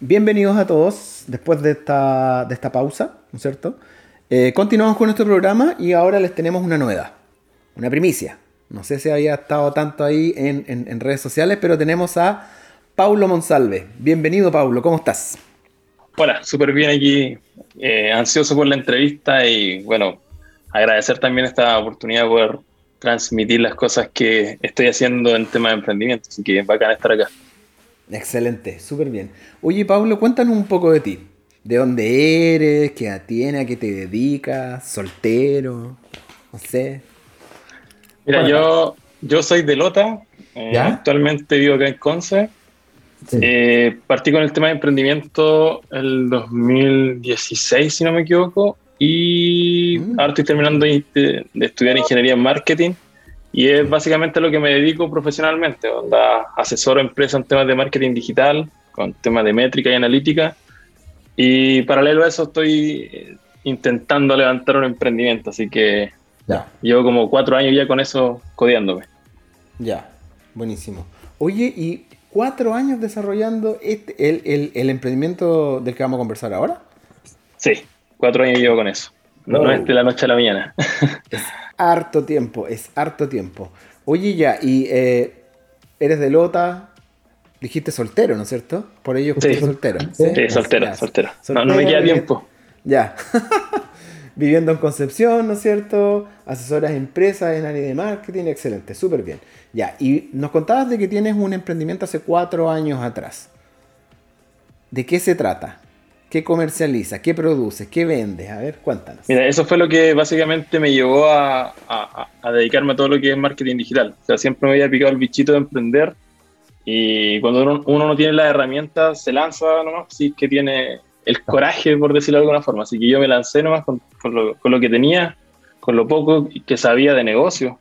bienvenidos a todos después de esta, de esta pausa, ¿no es cierto? Eh, continuamos con nuestro programa y ahora les tenemos una novedad, una primicia. No sé si había estado tanto ahí en, en redes sociales, pero tenemos a Paulo Monsalve. Bienvenido, Paulo, ¿cómo estás? Hola, súper bien aquí, eh, ansioso por la entrevista y bueno, agradecer también esta oportunidad de poder transmitir las cosas que estoy haciendo en tema de emprendimiento, así que bacán estar acá. Excelente, súper bien. Oye, Pablo, cuéntanos un poco de ti. ¿De dónde eres? ¿Qué edad tienes? ¿A qué te dedicas? ¿Soltero? No sé. Mira, yo, yo soy de Lota. Eh, actualmente vivo acá en Conce. Eh, partí con el tema de emprendimiento el 2016, si no me equivoco, y mm. ahora estoy terminando de, estudiar ingeniería en marketing y es básicamente lo que me dedico profesionalmente, donde asesoro a empresas en temas de marketing digital, con temas de métrica y analítica, y paralelo a eso estoy eh, intentando levantar un emprendimiento, así que llevo como cuatro años ya con eso codeándome. Ya, buenísimo. Oye, y cuatro años desarrollando este, el, el, emprendimiento del que vamos a conversar ahora. Sí, cuatro años llevo con eso. No, es de la noche a la mañana. es harto tiempo, es harto tiempo. Oye, ya, y eh, eres de Lota, dijiste soltero, ¿no es cierto? Por ello sí. soltero. Sí, sí soltero, soltero. No, no me queda tiempo. Ya. Viviendo en Concepción, ¿no es cierto? Asesoras empresas en área de marketing, excelente, súper bien. Ya, y nos contabas de que tienes un emprendimiento hace cuatro años atrás. ¿De qué se trata? ¿Qué comercializa? ¿Qué produce? ¿Qué vende? A ver, cuéntanos. Mira, eso fue lo que básicamente me llevó a, dedicarme a todo lo que es marketing digital. O sea, siempre me había picado el bichito de emprender y cuando uno, no tiene las herramientas, se lanza nomás, sí que tiene el coraje, por decirlo de alguna forma. Así que yo me lancé nomás con, lo, con lo que tenía, con lo poco que sabía de negocio.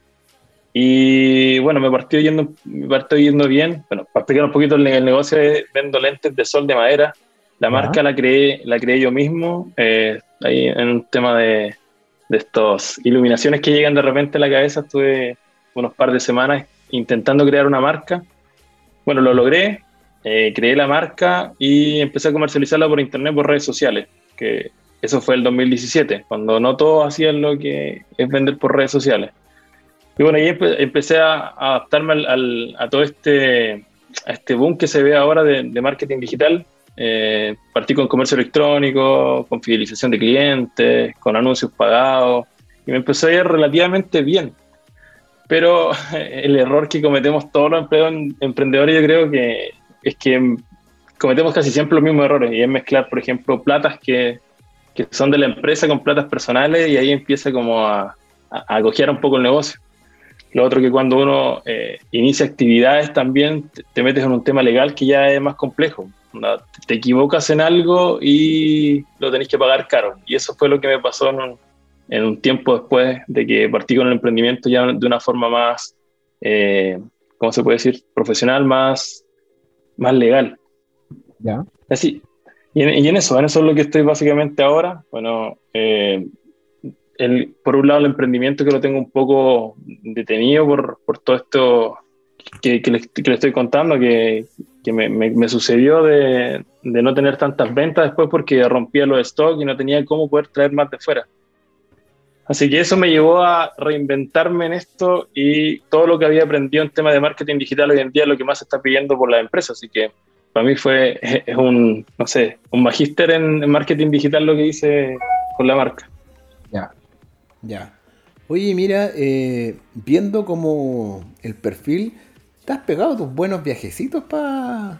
Y bueno, me partió yendo, me partió yendo bien. Bueno, para explicar un poquito el, negocio, vendo lentes de sol de madera. La marca la creé, la creé yo mismo, eh, ahí en un tema de, de estos iluminaciones que llegan de repente a la cabeza. Estuve unos par de semanas intentando crear una marca. Bueno, lo logré, eh, creé la marca y empecé a comercializarla por internet, por redes sociales, que eso fue el 2017, cuando no todos hacían lo que es vender por redes sociales. Y bueno, ahí empecé a, adaptarme al, a todo este, a este boom que se ve ahora de, marketing digital. Eh, partí con comercio electrónico, con fidelización de clientes, con anuncios pagados, y me empezó a ir relativamente bien. Pero el error que cometemos todos los emprendedores, yo creo que es que cometemos casi siempre los mismos errores, y es mezclar, por ejemplo, platas que, que son de la empresa con platas personales, y ahí empieza como a, a, a un poco el negocio. Lo otro que cuando uno eh, inicia actividades también te, metes en un tema legal que ya es más complejo. Te equivocas en algo y lo tenés que pagar caro. Y eso fue lo que me pasó en un, tiempo después de que partí con el emprendimiento ya de una forma más, eh, ¿cómo se puede decir? Profesional, más, más legal. Ya. Así. Y en, y en, eso, en eso es lo que estoy básicamente ahora. Bueno, eh, por un lado el emprendimiento que lo tengo un poco detenido por, por todo esto que, que, le, estoy contando, que, que me, me, sucedió de, de, no tener tantas ventas después porque rompía los stocks y no tenía cómo poder traer más de fuera. Así que eso me llevó a reinventarme en esto y todo lo que había aprendido en tema de marketing digital hoy en día es lo que más se está pidiendo por las empresas. Así que para mí fue es un, no sé, un magíster en marketing digital lo que hice con la marca. Ya. Ya. Oye, mira, eh, viendo como el perfil, te has pegado tus buenos viajecitos para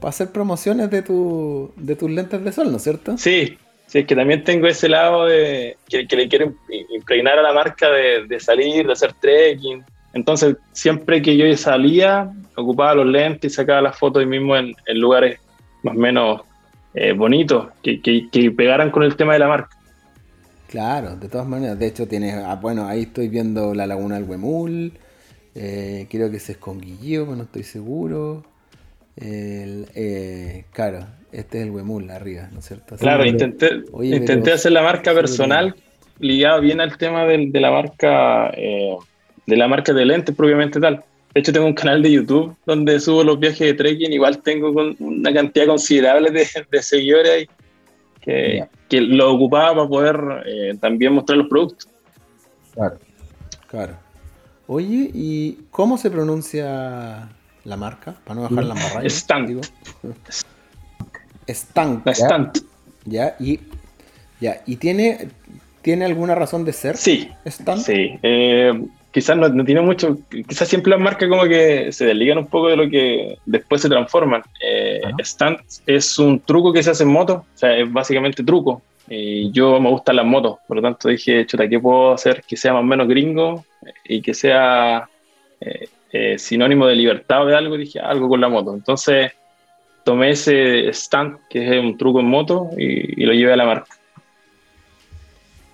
hacer promociones de, tu, de tus lentes de sol, ¿no es cierto? Sí, sí, es que también tengo ese lado de que, le quiero impregnar a la marca de, salir, de hacer trekking. Entonces, siempre que yo salía, ocupaba los lentes y sacaba las fotos ahí mismo en, lugares más o menos eh, bonitos, que, que pegaran con el tema de la marca. Claro, de todas maneras. De hecho, tienes. Ah, bueno, ahí estoy viendo la laguna del Huemul. Eh, creo que es Esconguillío, pero no estoy seguro. Eh, claro, este es el Huemul arriba, ¿no es cierto? claro, intenté, intenté hacer la marca personal ligada bien al tema de, la marca eh, de la marca de lentes propiamente tal. De hecho, tengo un canal de YouTube donde subo los viajes de trekking. Igual tengo una cantidad considerable de, seguidores que, que, lo ocupaba para poder eh, también mostrar los productos. Claro. Claro. Oye, ¿y cómo se pronuncia la marca? Para no dejar la marraya. Stank. Stank. Stank. Ya, y, ya, ¿y tiene, tiene alguna razón de ser? Sí. Stank. Sí. Eh, quizás no, tiene mucho, quizás siempre las marcas como que se desligan un poco de lo que después se transforman. Eh, Stunt es un truco que se hace en moto, o sea, es básicamente truco. Y yo me gustan las motos, por lo tanto dije, chuta, ¿qué puedo hacer que sea más o menos gringo y que sea eh, eh, sinónimo de libertad o de algo? Dije, algo con la moto. Entonces tomé ese stunt, que es un truco en moto, y, lo llevé a la marca.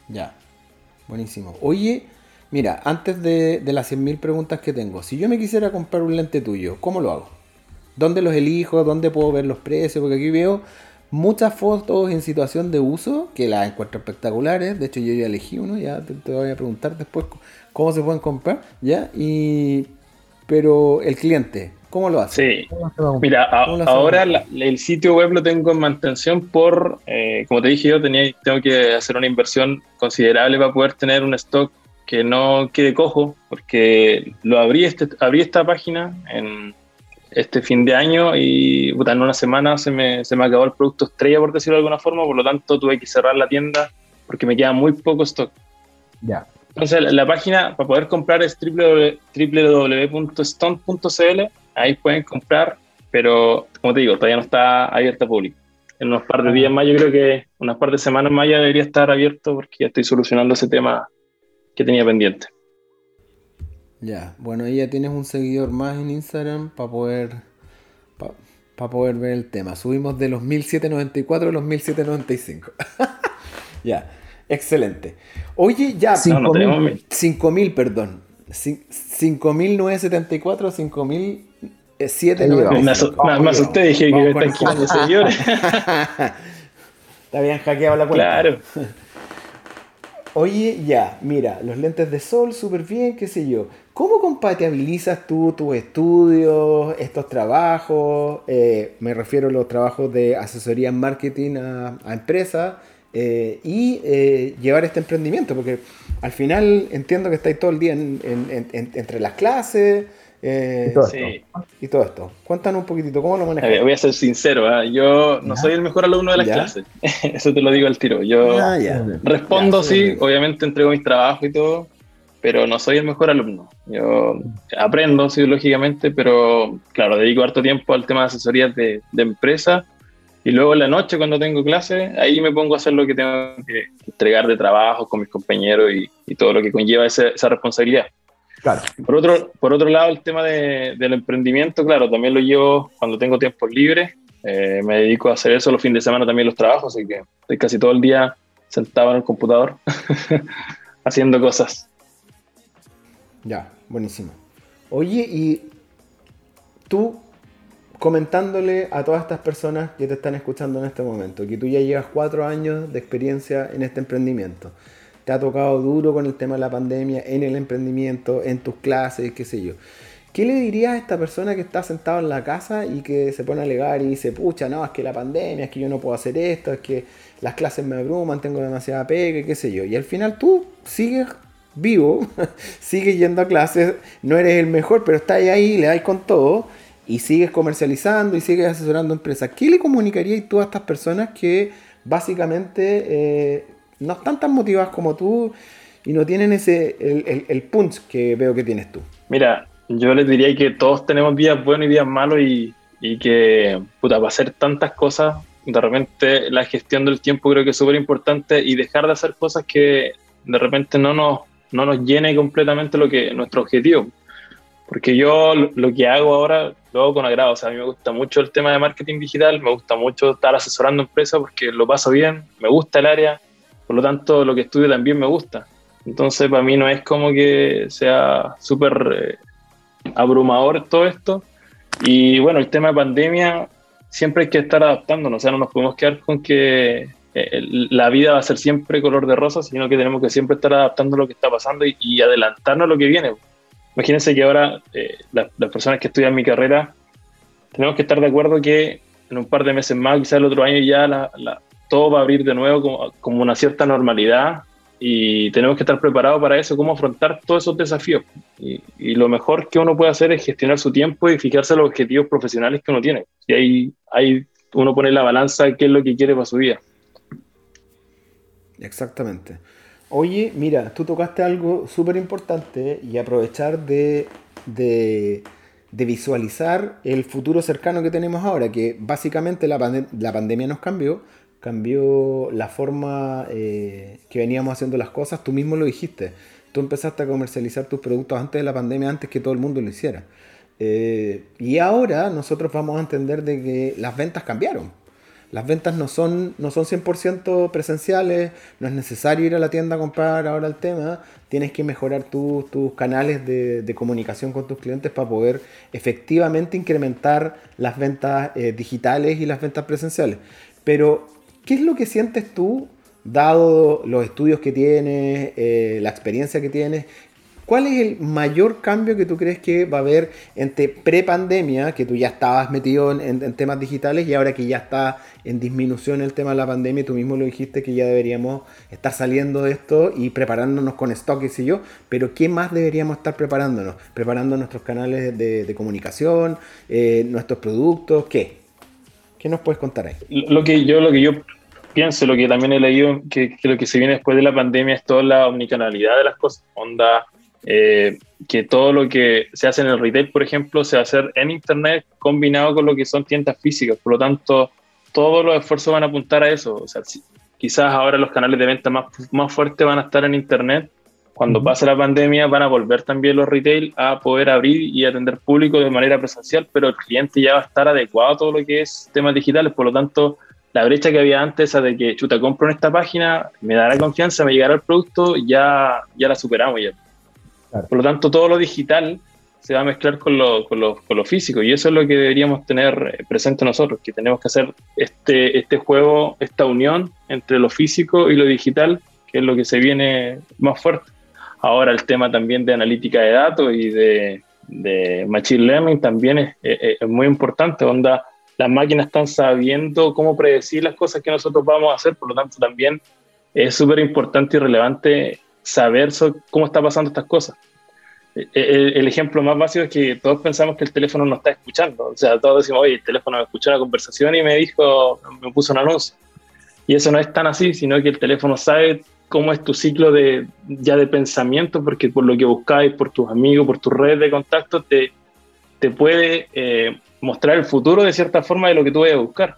Ya, buenísimo. Oye, Mira, antes de, las 100.000 preguntas que tengo, si yo me quisiera comprar un lente tuyo, ¿cómo lo hago? ¿Dónde los elijo? ¿Dónde puedo ver los precios? Porque aquí veo muchas fotos en situación de uso que las encuentro espectaculares. De hecho, yo ya elegí uno, ya te, voy a preguntar después cómo se pueden comprar, ¿ya? Y, pero el cliente, ¿cómo lo hace? Sí, mira, ahora el sitio web lo tengo en mantención por, eh, como te dije yo, tenía, tengo que hacer una inversión considerable para poder tener un stock que no quede cojo, porque lo abrí, este, abrí esta página en este fin de año y en una semana se me, se me acabó el producto estrella, por decirlo de alguna forma, por lo tanto tuve que cerrar la tienda porque me queda muy poco stock. Ya. Entonces la, página para poder comprar es www.stone.cl, ahí pueden comprar, pero como te digo, todavía no está abierta a público. En unos par de ah. días más, yo creo que unas par de semanas más ya debería estar abierto porque ya estoy solucionando ese tema que tenía pendiente. Ya, bueno, ahí ya tienes un seguidor más en Instagram para poder para poder ver el tema. Subimos de los 1794 a los 1795. ya, excelente. Oye, ya, 5000, perdón. 5974, 5007. Me, me asusté, dije que están quitando seguidores. Te habían hackeado la cuenta. Claro. Oye, ya, mira, los lentes de sol, súper bien, qué sé yo. ¿Cómo compatibilizas tú tus estudios, estos trabajos? Eh, me refiero a los trabajos de asesoría en marketing a, empresas eh, y eh, llevar este emprendimiento, porque al final entiendo que estáis todo el día entre las clases, eh, y, todo esto. Cuéntanos un poquitito, ¿cómo lo manejas? voy a ser sincero, ¿ah? yo no soy el mejor alumno de las clases, eso te lo digo al tiro. Yo ah, respondo, sí, obviamente entrego mis trabajos y todo, pero no soy el mejor alumno. Yo aprendo, sí, lógicamente, pero claro, dedico harto tiempo al tema de asesorías de, empresa y luego en la noche cuando tengo clases, ahí me pongo a hacer lo que tengo que entregar de trabajo con mis compañeros y, todo lo que conlleva esa responsabilidad. Por otro, por otro lado, el tema del emprendimiento, claro, también lo llevo cuando tengo tiempo libre. Eh, me dedico a hacer eso los fines de semana también los trabajos, así que estoy casi todo el día sentado en el computador haciendo cosas. Ya, buenísimo. Oye, y tú comentándole a todas estas personas que te están escuchando en este momento, que tú ya llevas cuatro años de experiencia en este emprendimiento te ha tocado duro con el tema de la pandemia, en el emprendimiento, en tus clases, qué sé yo. ¿Qué le dirías a esta persona que está sentado en la casa y que se pone a alegar y dice, pucha, no, es que la pandemia, es que yo no puedo hacer esto, es que las clases me abruman, tengo demasiada pega, qué sé yo? Y al final tú sigues vivo, sigues yendo a clases, no eres el mejor, pero estás ahí, le das con todo y sigues comercializando y sigues asesorando empresas. ¿Qué le comunicarías tú a estas personas que básicamente eh, no están tan motivadas como tú y no tienen ese el, el, punch que veo que tienes tú. Mira, yo les diría que todos tenemos días buenos y días malos y, y que, puta, para hacer tantas cosas, de repente la gestión del tiempo creo que es súper importante y dejar de hacer cosas que de repente no nos, no nos llene completamente lo que nuestro objetivo. Porque yo lo que hago ahora lo hago con agrado. O sea, a mí me gusta mucho el tema de marketing digital, me gusta mucho estar asesorando empresas porque lo paso bien, me gusta el área por lo tanto, lo que estudio también me gusta. Entonces, para mí no es como que sea súper eh, abrumador todo esto. Y bueno, el tema de pandemia, siempre hay que estar adaptándonos. O sea, no nos podemos quedar con que eh, la vida va a ser siempre color de rosa, sino que tenemos que siempre estar adaptando lo que está pasando y, adelantarnos a lo que viene. imagínense que ahora eh, las, personas que estudian mi carrera, tenemos que estar de acuerdo que en un par de meses más, quizás el otro año ya todo va a abrir de nuevo como, una cierta normalidad y tenemos que estar preparados para eso, cómo afrontar todos esos desafíos. Y, lo mejor que uno puede hacer es gestionar su tiempo y fijarse los objetivos profesionales que uno tiene. Y ahí, ahí uno pone la balanza qué es lo que quiere para su vida. Exactamente. Oye, mira, tú tocaste algo súper importante y aprovechar de, de, visualizar el futuro cercano que tenemos ahora, que básicamente la, la pandemia nos cambió, cambió la forma eh, que veníamos haciendo las cosas, tú mismo lo dijiste, tú empezaste a comercializar tus productos antes de la pandemia, antes que todo el mundo lo hiciera. Eh, y ahora nosotros vamos a entender de que las ventas cambiaron. Las ventas no son, no son 100% presenciales, no es necesario ir a la tienda a comprar ahora el tema, tienes que mejorar tus canales de, comunicación con tus clientes para poder efectivamente incrementar las ventas eh, digitales y las ventas presenciales. Pero, ¿qué es lo que sientes tú, dado los estudios que tienes, eh, la experiencia que tienes, ¿Cuál es el mayor cambio que tú crees que va a haber entre pre-pandemia, que tú ya estabas metido en, temas digitales y ahora que ya está en disminución el tema de la pandemia, tú mismo lo dijiste que ya deberíamos estar saliendo de esto y preparándonos con stock, y yo, pero ¿qué más deberíamos estar preparándonos? Preparando nuestros canales de, comunicación, eh, nuestros productos, ¿qué? ¿Qué nos puedes contar ahí? Lo que yo, lo que yo pienso, lo que también he leído, que, que lo que se viene después de la pandemia es toda la omnicanalidad de las cosas, onda eh, que todo lo que se hace en el retail, por ejemplo, se va a hacer en Internet combinado con lo que son tiendas físicas. Por lo tanto, todos los esfuerzos van a apuntar a eso. O sea, quizás ahora los canales de venta más, más fuertes van a estar en Internet. Cuando pase la pandemia van a volver también los retail a poder abrir y atender público de manera presencial, pero el cliente ya va a estar adecuado a todo lo que es temas digitales. Por lo tanto, la brecha que había antes, esa de que, chuta, compro en esta página, me dará confianza, me llegará el producto, ya, ya la superamos ya. Por lo tanto, todo lo digital se va a mezclar con lo, con, lo, con lo, físico y eso es lo que deberíamos tener eh, presente nosotros, que tenemos que hacer este, este juego, esta unión entre lo físico y lo digital, que es lo que se viene más fuerte. Ahora el tema también de analítica de datos y de, de machine learning también es, es, muy importante, onda las máquinas están sabiendo cómo predecir las cosas que nosotros vamos a hacer, por lo tanto también es súper importante y relevante saber cómo está pasando estas cosas. E, e, el, ejemplo más básico es que todos pensamos que el teléfono no está escuchando. O sea, todos decimos, oye, el teléfono me escuchó la conversación y me dijo, me puso un anuncio. Y eso no es tan así, sino que el teléfono sabe cómo es tu ciclo de, ya de pensamiento, porque por lo que buscáis, por tus amigos, por tu red de contactos, te, te puede eh, mostrar el futuro de cierta forma de lo que tú vayas a buscar.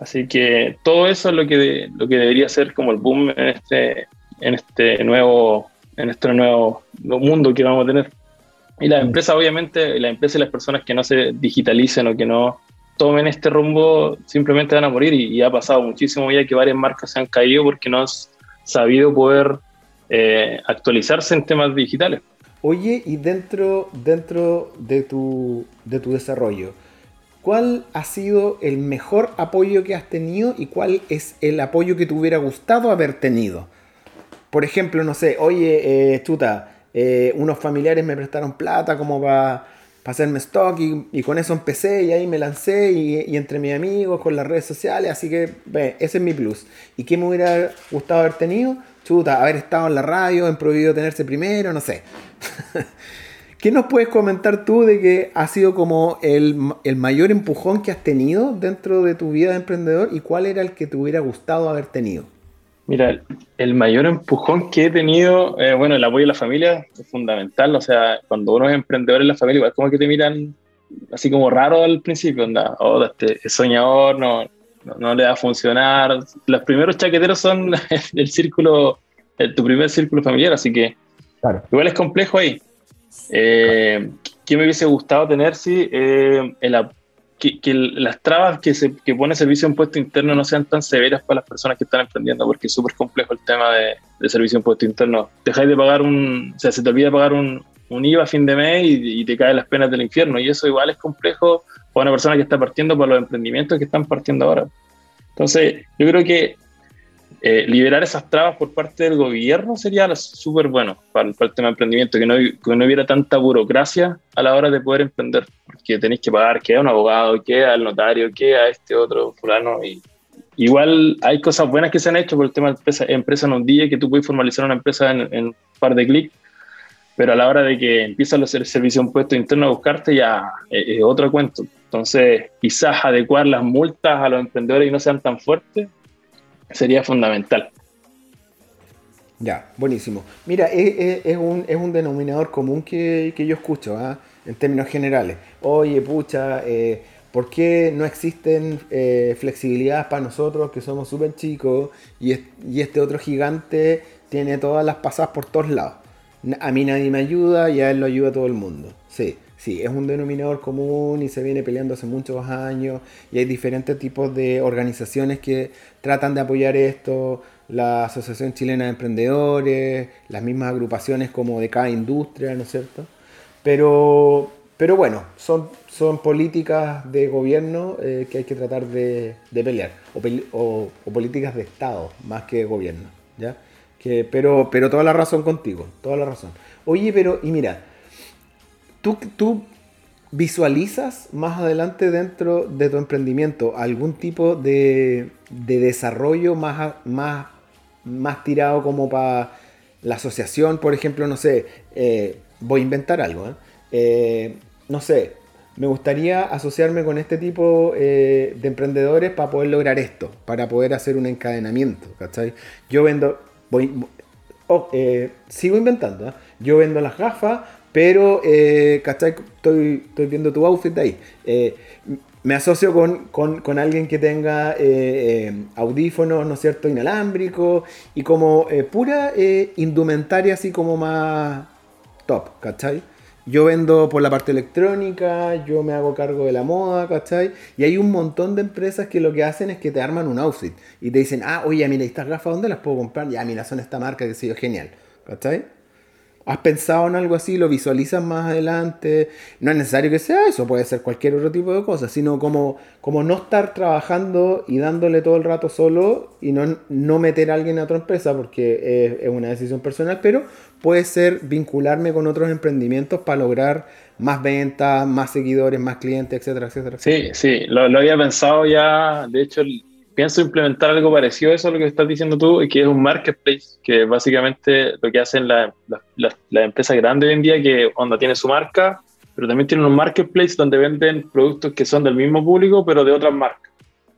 Así que todo eso es lo que, lo que debería ser como el boom en este, en este nuevo, en este nuevo mundo que vamos a tener. Y las empresas, obviamente, las empresas y las personas que no se digitalicen o que no tomen este rumbo simplemente van a morir y, ha pasado muchísimo ya que varias marcas se han caído porque no han sabido poder eh, actualizarse en temas digitales. Oye, y dentro, dentro de, tu, de tu desarrollo, ¿cuál ha sido el mejor apoyo que has tenido y cuál es el apoyo que te hubiera gustado haber tenido? por ejemplo, no sé, oye, eh, chuta, eh, unos familiares me prestaron plata como para hacerme stock y, con eso empecé y ahí me lancé y, entre mis amigos, con las redes sociales, así que ese es mi plus. ¿Y qué me hubiera gustado haber tenido? Chuta, haber estado en la radio, en prohibido tenerse primero, no sé. ¿Qué nos puedes comentar tú de que ha sido como el, el, mayor empujón que has tenido dentro de tu vida de emprendedor y cuál era el que te hubiera gustado haber tenido? Mira, el mayor empujón que he tenido, eh, bueno, el apoyo de la familia es fundamental. O sea, cuando uno es emprendedor en la familia, igual como que te miran así como raro al principio, anda, oh, este es soñador, no, no, le va a funcionar. Los primeros chaqueteros son el círculo, tu primer círculo familiar, así que igual es complejo ahí. Eh, ¿Qué me hubiese gustado tener? Sí, eh, que, las trabas que, se, que pone servicio de impuesto interno no sean tan severas para las personas que están emprendiendo, porque es súper complejo el tema de, de servicio de impuesto interno. Dejáis de pagar un, o sea, se te olvida pagar un, un IVA a fin de mes y, te caen las penas del infierno. Y eso igual es complejo para una persona que está partiendo por los emprendimientos que están partiendo ahora. Entonces, yo creo que eh, liberar esas trabas por parte del gobierno sería súper bueno para, el tema de emprendimiento, que no, que no, hubiera tanta burocracia a la hora de poder emprender, porque tenéis que pagar que a un abogado, que al notario, que a este otro fulano. Y, igual hay cosas buenas que se han hecho por el tema de empresa, empresa en un día, que tú puedes formalizar una empresa en, un par de clics, pero a la hora de que empiezan a hacer servicio de un puesto interno a buscarte ya es otro cuento. Entonces, quizás adecuar las multas a los emprendedores y no sean tan fuertes sería fundamental. Ya, buenísimo. Mira, es, un, denominador común que, yo escucho, ¿ah? en términos generales. Oye, pucha, eh, ¿por qué no existen eh, flexibilidades para nosotros que somos súper chicos y, y este otro gigante tiene todas las pasadas por todos lados? A mí nadie me ayuda y a él lo ayuda todo el mundo. Sí, Sí, es un denominador común y se viene peleando hace muchos años y hay diferentes tipos de organizaciones que tratan de apoyar esto, la Asociación Chilena de Emprendedores, las mismas agrupaciones como de cada industria, ¿no es cierto? Pero, pero bueno, son, son políticas de gobierno eh, que hay que tratar de, pelear, o, políticas de Estado más que de gobierno, ¿ya? Que, pero, pero toda la razón contigo, toda la razón. Oye, pero, y mira, ¿Tú, visualizas más adelante dentro de tu emprendimiento algún tipo de, desarrollo más, más, más tirado como para la asociación? Por ejemplo, no sé, eh, voy a inventar algo, ¿eh? Eh, no sé, me gustaría asociarme con este tipo de emprendedores para poder lograr esto, para poder hacer un encadenamiento, ¿cachai? Yo vendo, voy, oh, sigo inventando, yo vendo las gafas, pero, eh, ¿cachai? Estoy, estoy viendo tu outfit ahí. Eh, me asocio con, alguien que tenga eh, eh, audífonos, ¿no es cierto?, inalámbricos y como pura indumentaria así como más top, ¿cachai? Yo vendo por la parte electrónica, yo me hago cargo de la moda, ¿cachai? Y hay un montón de empresas que lo que hacen es que te arman un outfit y te dicen, ah, oye, mira, estas gafas, ¿dónde las puedo comprar? Ya, mira, son esta marca que se yo, genial, ¿cachai? ¿Has pensado en algo así? ¿Lo visualizas más adelante? No es necesario que sea eso, puede ser cualquier otro tipo de cosa, sino como, como no estar trabajando y dándole todo el rato solo y no, no meter a alguien a otra empresa porque es, una decisión personal, pero puede ser vincularme con otros emprendimientos para lograr más ventas, más seguidores, más clientes, etcétera, etcétera. Sí, sí, lo, lo había pensado ya, de hecho pienso implementar algo parecido a eso, lo que estás diciendo tú, que es un marketplace, que básicamente lo que hacen las la, empresas grandes hoy en día, que cuando tiene su marca, pero también tienen un marketplace donde venden productos que son del mismo público, pero de otras marcas.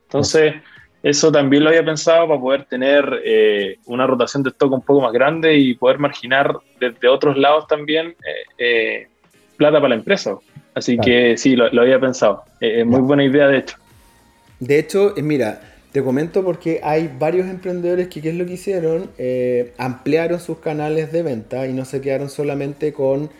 Entonces, eso también lo había pensado para poder tener eh, una rotación de stock un poco más grande y poder marginar desde otros lados también eh, eh, plata para la empresa. Así que sí, lo, había pensado. Muy buena idea, de hecho. De hecho, mira, te comento porque hay varios emprendedores que, ¿qué es lo que hicieron? Eh, ampliaron sus canales de venta y no se quedaron solamente con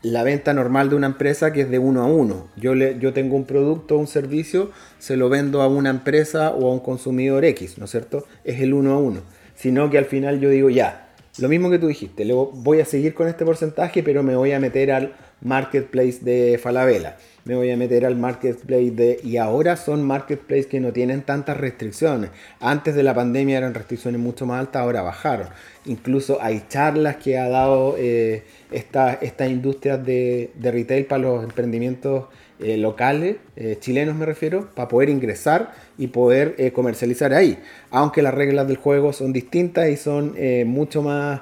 la venta normal de una empresa que es de uno a uno. Yo, le, yo tengo un producto o un servicio, se lo vendo a una empresa o a un consumidor X, ¿no es cierto? Es el uno a uno. Sino que al final yo digo, ya, lo mismo que tú dijiste, luego voy a seguir con este porcentaje, pero me voy a meter al marketplace de Falabella me voy a meter al marketplace de... Y ahora son marketplaces que no tienen tantas restricciones. Antes de la pandemia eran restricciones mucho más altas, ahora bajaron. Incluso hay charlas que ha dado eh, estas esta industrias de, de, retail para los emprendimientos eh, locales, eh, chilenos me refiero, para poder ingresar y poder eh, comercializar ahí. Aunque las reglas del juego son distintas y son mucho más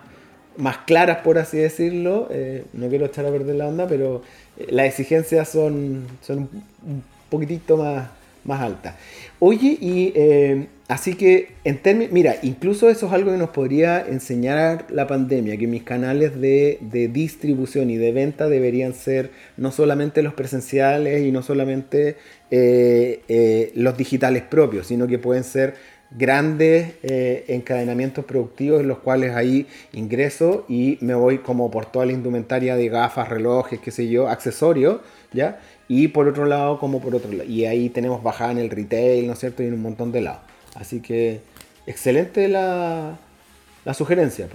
más claras, por así decirlo. no quiero echar a perder la onda, pero las exigencias son, son un poquitito más, más altas. Oye, y eh, así que en términos, mira, incluso eso es algo que nos podría enseñar la pandemia, que mis canales de, distribución y de venta deberían ser no solamente los presenciales y no solamente eh, eh, los digitales propios, sino que pueden ser grandes eh, encadenamientos productivos en los cuales ahí ingreso y me voy como por toda la indumentaria de gafas, relojes, qué sé yo, accesorios, ¿ya? Y por otro lado, como por otro lado. Y ahí tenemos bajada en el retail, ¿no es cierto? Y en un montón de lados. Así que, excelente la, la sugerencia.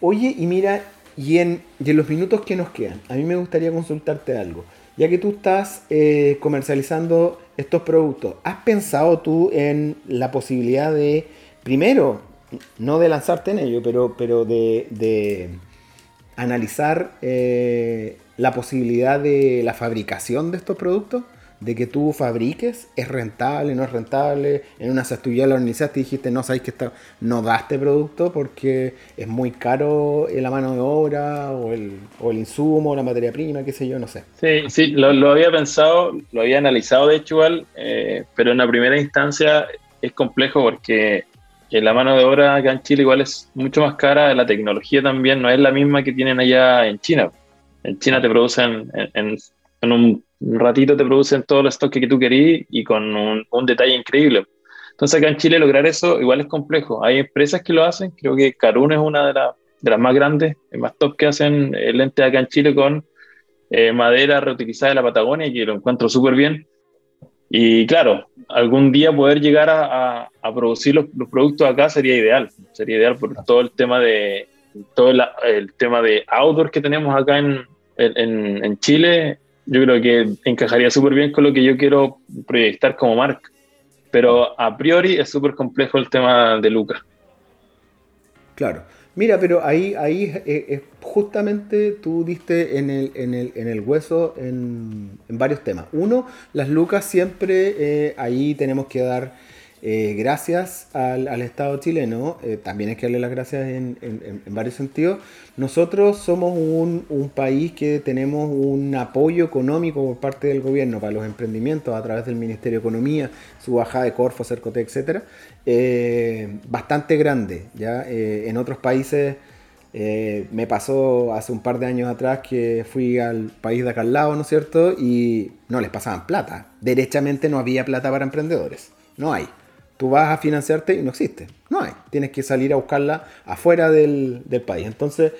Oye, y mira, y en, y en los minutos que nos quedan, a mí me gustaría consultarte algo. Ya que tú estás eh, comercializando estos productos, ¿has pensado tú en la posibilidad de, primero, no de lanzarte en ello, pero, pero de, analizar eh, la posibilidad de la fabricación de estos productos de que tú fabriques, es rentable, no es rentable. En una tú ya la organizaste y dijiste, no, sabéis que no da este producto porque es muy caro la mano de obra o el, o el insumo, la materia prima, qué sé yo, no sé. Sí, sí, lo, había pensado, lo había analizado de hecho igual, eh, pero en la primera instancia es complejo porque la mano de obra acá en Chile igual es mucho más cara, la tecnología también no es la misma que tienen allá en China. En China te producen en un un ratito te producen todo el stock que tú querías y con un, detalle increíble. Entonces acá en Chile lograr eso igual es complejo. Hay empresas que lo hacen, creo que Carun es una de, de las más grandes, más top que hacen el lente acá en Chile con eh, madera reutilizada de la Patagonia, que lo encuentro súper bien. Y claro, algún día poder llegar a, a, producir los, los, productos acá sería ideal. Sería ideal por todo el tema de todo el tema de outdoor que tenemos acá en, en, en Chile yo creo que encajaría súper bien con lo que yo quiero proyectar como marca. Pero a priori es súper complejo el tema de Lucas. Claro. Mira, pero ahí, ahí eh, justamente tú diste en el, en el, en el hueso en, en, varios temas. Uno, las lucas siempre eh, ahí tenemos que dar eh, gracias al, Estado chileno, eh, también hay que darle las gracias en, varios sentidos. Nosotros somos un, país que tenemos un apoyo económico por parte del gobierno para los emprendimientos a través del Ministerio de Economía, su bajada de Corfo, Cercote, etc. Eh, bastante grande. ¿ya? en otros países me pasó hace un par de años atrás que fui al país de acá al lado, ¿no es cierto? Y no les pasaban plata. Derechamente no había plata para emprendedores. No hay. Tú vas a financiarte y no existe. No hay. Tienes que salir a buscarla afuera del, país. Entonces,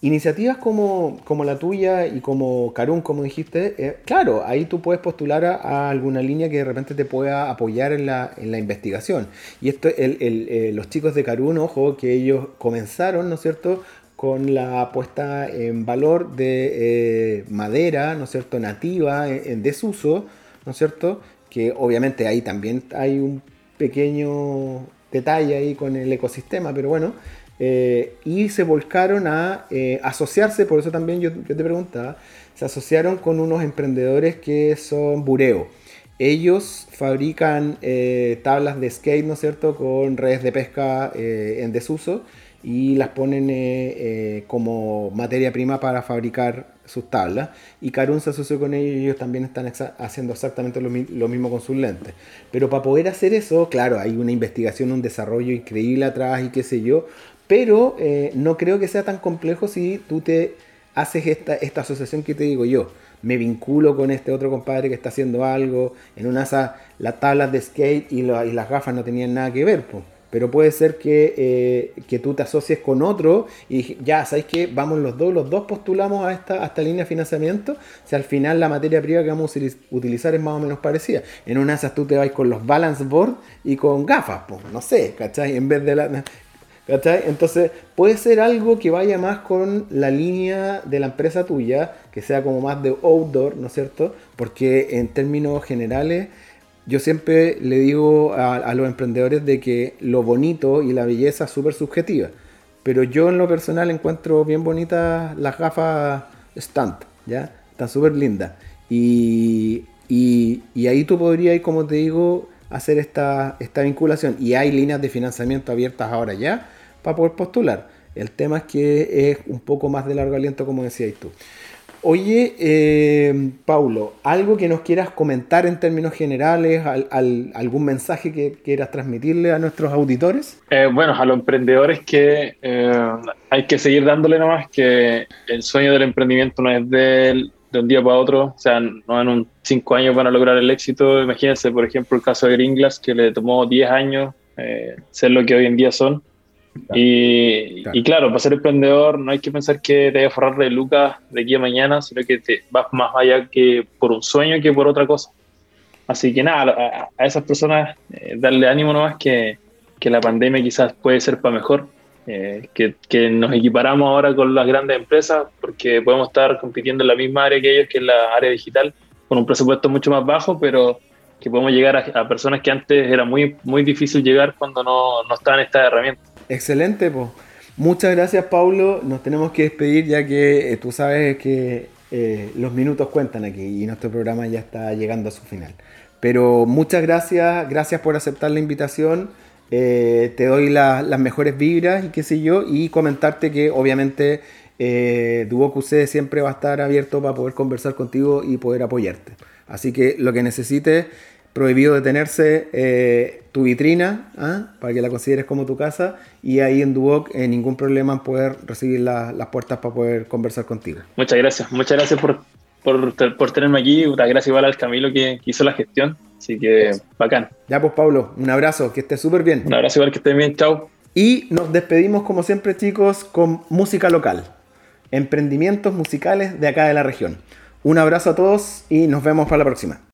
iniciativas como, como, la tuya y como Carun, como dijiste, eh, claro, ahí tú puedes postular a, alguna línea que de repente te pueda apoyar en la, en la investigación. Y esto, el, eh, los chicos de Carun, ojo, que ellos comenzaron, ¿no es cierto?, con la puesta en valor de eh, madera, ¿no es cierto?, nativa, en desuso, ¿no es cierto?, que obviamente ahí también hay un pequeño detalle ahí con el ecosistema, pero bueno, eh, y se volcaron a eh, asociarse, por eso también yo, te preguntaba, se asociaron con unos emprendedores que son bureo. Ellos fabrican eh, tablas de skate, ¿no es cierto?, con redes de pesca en desuso y las ponen como materia prima para fabricar sus tablas y Carun se asoció con ellos y ellos también están haciendo exactamente lo, mismo con sus lentes. Pero para poder hacer eso, claro, hay una investigación, un desarrollo increíble atrás y qué sé yo, pero eh, no creo que sea tan complejo si tú te haces esta, esta asociación que te digo yo. Me vinculo con este otro compadre que está haciendo algo, en una las tablas de skate y, y las gafas no tenían nada que ver. Pues pero puede ser que, eh, tú te asocies con otro y ya, ¿sabes qué? Vamos los dos, los dos postulamos a esta, esta línea de financiamiento, si al final la materia prima que vamos a utilizar es más o menos parecida. En una de tú te vas con los balance board y con gafas, pues, no sé, ¿cachai? En vez de la... ¿Cachai? Entonces puede ser algo que vaya más con la línea de la empresa tuya, que sea como más de outdoor, ¿no es cierto? Porque en términos generales yo siempre le digo a, los emprendedores de que lo bonito y la belleza es súper subjetiva. Pero yo en lo personal encuentro bien bonitas las gafas Stunt, ¿ya? Están súper lindas. Y, ahí tú podrías, como te digo, hacer esta, esta vinculación. Y hay líneas de financiamiento abiertas ahora ya para poder postular. El tema es que es un poco más de largo aliento, como decías tú. Oye, eh, Paulo, ¿algo que nos quieras comentar en términos generales? ¿Algún mensaje que quieras transmitirle a nuestros auditores? Eh, bueno, a los emprendedores que eh, hay que seguir dándole nomás que el sueño del emprendimiento no es de, un día para otro, o sea, no en un cinco años van a lograr el éxito. Imagínense, por ejemplo, el caso de Gringlas, que le tomó 10 años ser lo que hoy en día son. Y, claro. para ser emprendedor no hay que pensar que te vayas a forrar de lucas de aquí a mañana, sino que te vas más allá que por un sueño que por otra cosa. Así que nada, a, esas personas eh, darle ánimo nomás que, que la pandemia quizás puede ser para mejor, eh, que, que, nos equiparamos ahora con las grandes empresas porque podemos estar compitiendo en la misma área que ellos, que es la área digital, con un presupuesto mucho más bajo, pero que podemos llegar a, personas que antes era muy, muy difícil llegar cuando no, no estaban estas herramientas. Excelente, pues. Muchas gracias, Paulo. Nos tenemos que despedir ya que eh, tú sabes que eh, los minutos cuentan aquí y nuestro programa ya está llegando a su final. Pero muchas gracias, gracias por aceptar la invitación. Eh, te doy las mejores vibras y qué sé yo, y comentarte que obviamente eh, QC siempre va a estar abierto para poder conversar contigo y poder apoyarte. Así que lo que necesites, prohibido detenerse eh, tu vitrina, ¿ah? para que la consideres como tu casa, y ahí en Duoc eh, ningún problema en poder recibir las puertas para poder conversar contigo. Muchas gracias, muchas gracias por, por, tenerme aquí, gracias igual al Camilo que, hizo la gestión, así que bacán. Ya pues Pablo, un abrazo, que estés súper bien. Un abrazo igual, que estés bien, chao. Y nos despedimos como siempre chicos con música local, emprendimientos musicales de acá de la región. Un abrazo a todos y nos vemos para la próxima.